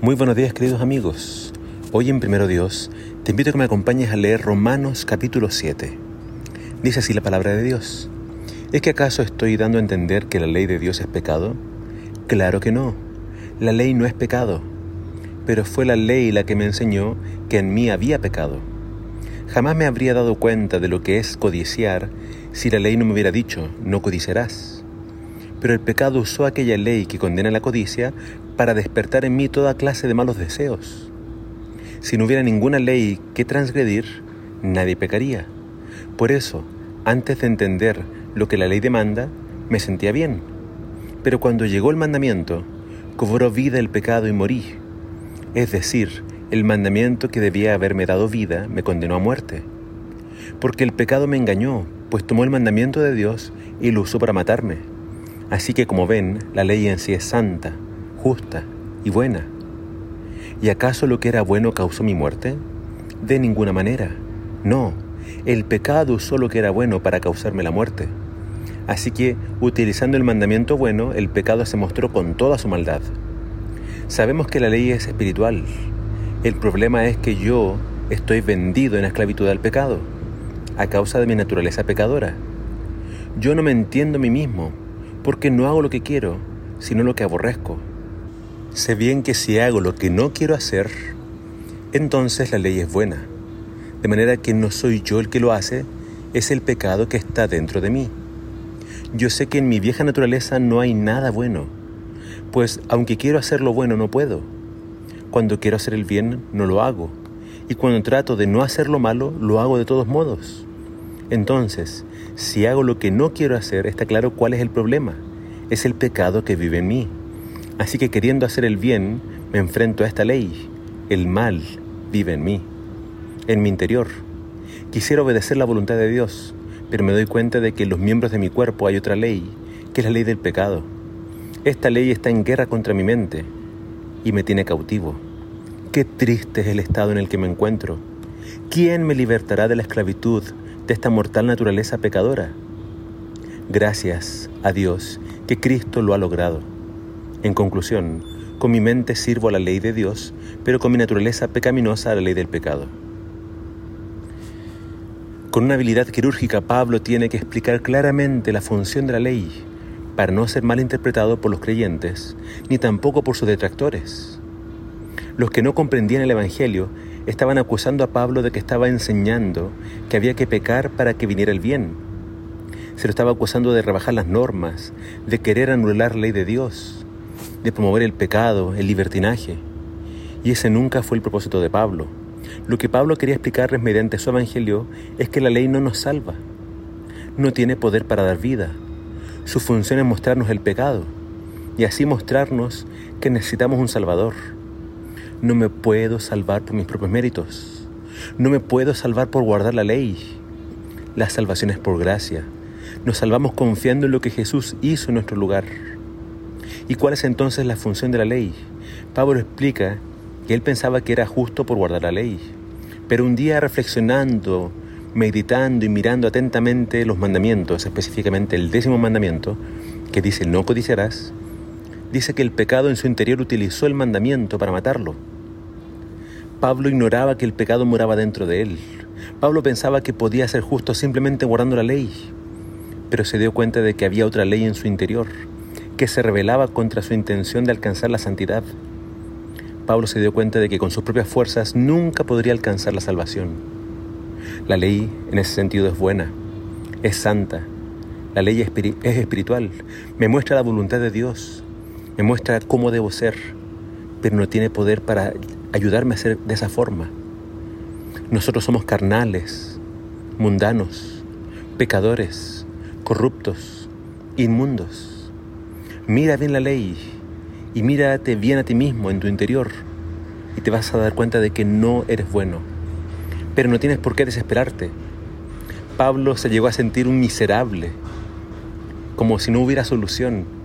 Muy buenos días queridos amigos. Hoy en Primero Dios te invito a que me acompañes a leer Romanos capítulo 7. Dice así la palabra de Dios. ¿Es que acaso estoy dando a entender que la ley de Dios es pecado? Claro que no. La ley no es pecado. Pero fue la ley la que me enseñó que en mí había pecado. Jamás me habría dado cuenta de lo que es codiciar si la ley no me hubiera dicho, no codiciarás. Pero el pecado usó aquella ley que condena la codicia para despertar en mí toda clase de malos deseos. Si no hubiera ninguna ley que transgredir, nadie pecaría. Por eso, antes de entender lo que la ley demanda, me sentía bien. Pero cuando llegó el mandamiento, cobró vida el pecado y morí. Es decir, el mandamiento que debía haberme dado vida me condenó a muerte. Porque el pecado me engañó, pues tomó el mandamiento de Dios y lo usó para matarme. Así que como ven, la ley en sí es santa, justa y buena. ¿Y acaso lo que era bueno causó mi muerte? De ninguna manera. No, el pecado usó lo que era bueno para causarme la muerte. Así que, utilizando el mandamiento bueno, el pecado se mostró con toda su maldad. Sabemos que la ley es espiritual. El problema es que yo estoy vendido en esclavitud al pecado, a causa de mi naturaleza pecadora. Yo no me entiendo a mí mismo, porque no hago lo que quiero, sino lo que aborrezco. Sé bien que si hago lo que no quiero hacer, entonces la ley es buena. De manera que no soy yo el que lo hace, es el pecado que está dentro de mí. Yo sé que en mi vieja naturaleza no hay nada bueno, pues aunque quiero hacer lo bueno no puedo. Cuando quiero hacer el bien no lo hago, y cuando trato de no hacer lo malo lo hago de todos modos. Entonces, si hago lo que no quiero hacer, está claro cuál es el problema. Es el pecado que vive en mí. Así que queriendo hacer el bien, me enfrento a esta ley. El mal vive en mí, en mi interior. Quisiera obedecer la voluntad de Dios, pero me doy cuenta de que en los miembros de mi cuerpo hay otra ley, que es la ley del pecado. Esta ley está en guerra contra mi mente y me tiene cautivo. Qué triste es el estado en el que me encuentro. ¿Quién me libertará de la esclavitud de esta mortal naturaleza pecadora? Gracias a Dios que Cristo lo ha logrado. En conclusión, con mi mente sirvo a la ley de Dios, pero con mi naturaleza pecaminosa a la ley del pecado. Con una habilidad quirúrgica, Pablo tiene que explicar claramente la función de la ley para no ser mal interpretado por los creyentes, ni tampoco por sus detractores. Los que no comprendían el Evangelio estaban acusando a Pablo de que estaba enseñando que había que pecar para que viniera el bien. Se lo estaba acusando de rebajar las normas, de querer anular la ley de Dios, de promover el pecado, el libertinaje. Y ese nunca fue el propósito de Pablo. Lo que Pablo quería explicarles mediante su evangelio es que la ley no nos salva, no tiene poder para dar vida. Su función es mostrarnos el pecado y así mostrarnos que necesitamos un Salvador. No me puedo salvar por mis propios méritos. No me puedo salvar por guardar la ley. La salvación es por gracia. Nos salvamos confiando en lo que Jesús hizo en nuestro lugar. ¿Y cuál es entonces la función de la ley? Pablo explica que él pensaba que era justo por guardar la ley, pero un día reflexionando, meditando y mirando atentamente los mandamientos, específicamente el décimo mandamiento, que dice no codiciarás, dice que el pecado en su interior utilizó el mandamiento para matarlo. Pablo ignoraba que el pecado moraba dentro de él. Pablo pensaba que podía ser justo simplemente guardando la ley, pero se dio cuenta de que había otra ley en su interior, que se rebelaba contra su intención de alcanzar la santidad. Pablo se dio cuenta de que con sus propias fuerzas nunca podría alcanzar la salvación. La ley en ese sentido es buena, es santa. La ley es espiritual, me muestra la voluntad de Dios, me muestra cómo debo ser, pero no tiene poder para ayudarme a ser de esa forma. Nosotros somos carnales, mundanos, pecadores, corruptos, inmundos. Mira bien la ley y mírate bien a ti mismo en tu interior y te vas a dar cuenta de que no eres bueno. Pero no tienes por qué desesperarte. Pablo se llegó a sentir un miserable, como si no hubiera solución,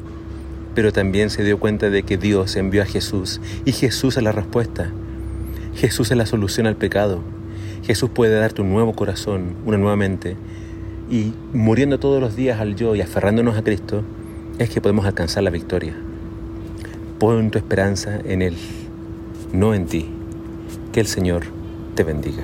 pero también se dio cuenta de que Dios envió a Jesús y Jesús es la respuesta. Jesús es la solución al pecado. Jesús puede darte un nuevo corazón, una nueva mente. Y muriendo todos los días al yo y aferrándonos a Cristo, es que podemos alcanzar la victoria. Pon tu esperanza en Él. no en ti. Que el Señor te bendiga.